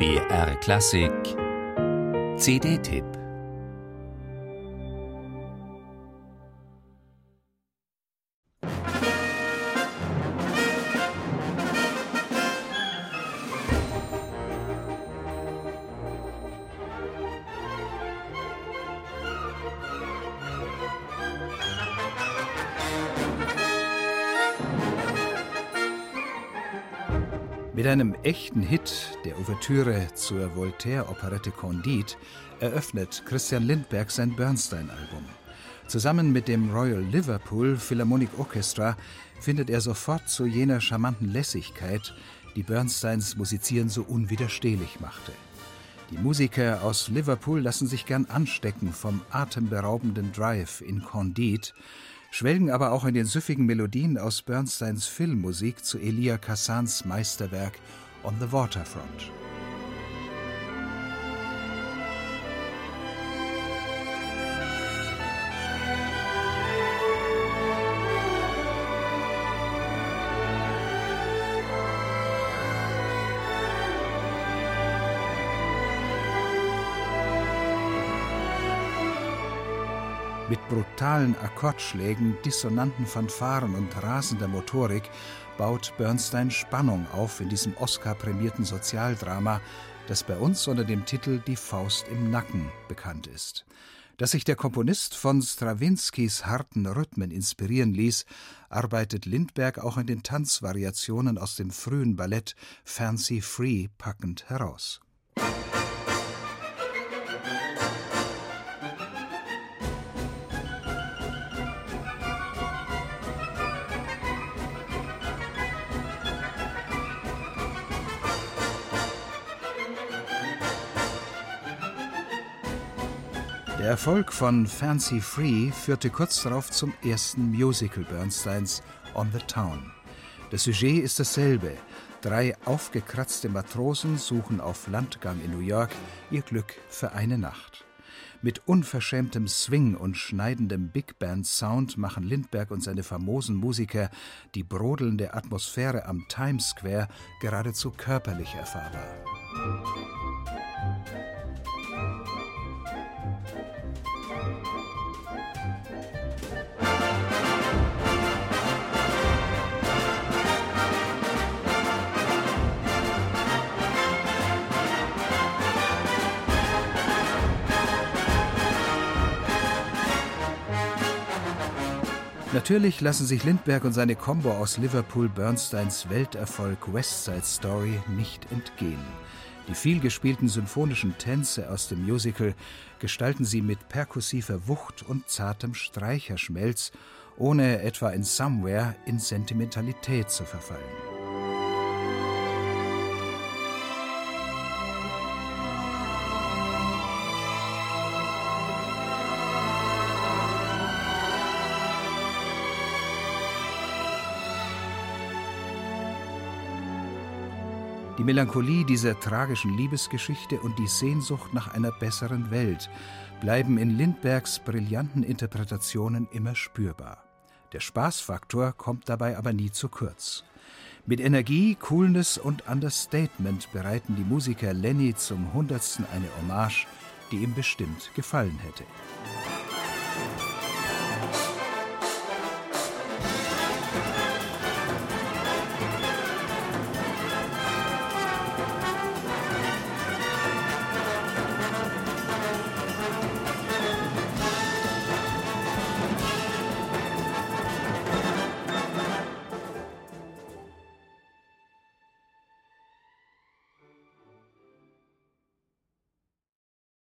BR Klassik. CD-Tipp Mit einem echten Hit, der Ouvertüre zur Voltaire-Operette Candide, eröffnet Christian Lindberg sein Bernstein-Album. Zusammen mit dem Royal Liverpool Philharmonic Orchestra findet er sofort zu jener charmanten Lässigkeit, die Bernsteins Musizieren so unwiderstehlich machte. Die Musiker aus Liverpool lassen sich gern anstecken vom atemberaubenden Drive in Candide, schwelgen aber auch in den süffigen Melodien aus Bernsteins Filmmusik zu Elia Kassans Meisterwerk On the Waterfront. Mit brutalen Akkordschlägen, dissonanten Fanfaren und rasender Motorik baut Bernstein Spannung auf in diesem Oscar-prämierten Sozialdrama, das bei uns unter dem Titel Die Faust im Nacken bekannt ist. Dass sich der Komponist von Strawinskys harten Rhythmen inspirieren ließ, arbeitet Lindberg auch in den Tanzvariationen aus dem frühen Ballett Fancy Free packend heraus. Der Erfolg von Fancy Free führte kurz darauf zum ersten Musical Bernsteins, On the Town. Das Sujet ist dasselbe. Drei aufgekratzte Matrosen suchen auf Landgang in New York ihr Glück für eine Nacht. Mit unverschämtem Swing und schneidendem Big Band Sound machen Lindberg und seine famosen Musiker die brodelnde Atmosphäre am Times Square geradezu körperlich erfahrbar. Natürlich lassen sich Lindberg und seine Combo aus Liverpool Bernsteins Welterfolg West Side Story nicht entgehen. Die vielgespielten symphonischen Tänze aus dem Musical gestalten sie mit perkussiver Wucht und zartem Streicherschmelz, ohne etwa in Somewhere in Sentimentalität zu verfallen. Die Melancholie dieser tragischen Liebesgeschichte und die Sehnsucht nach einer besseren Welt bleiben in Lindbergs brillanten Interpretationen immer spürbar. Der Spaßfaktor kommt dabei aber nie zu kurz. Mit Energie, Coolness und Understatement bereiten die Musiker Lenny zum Hundertsten eine Hommage, die ihm bestimmt gefallen hätte.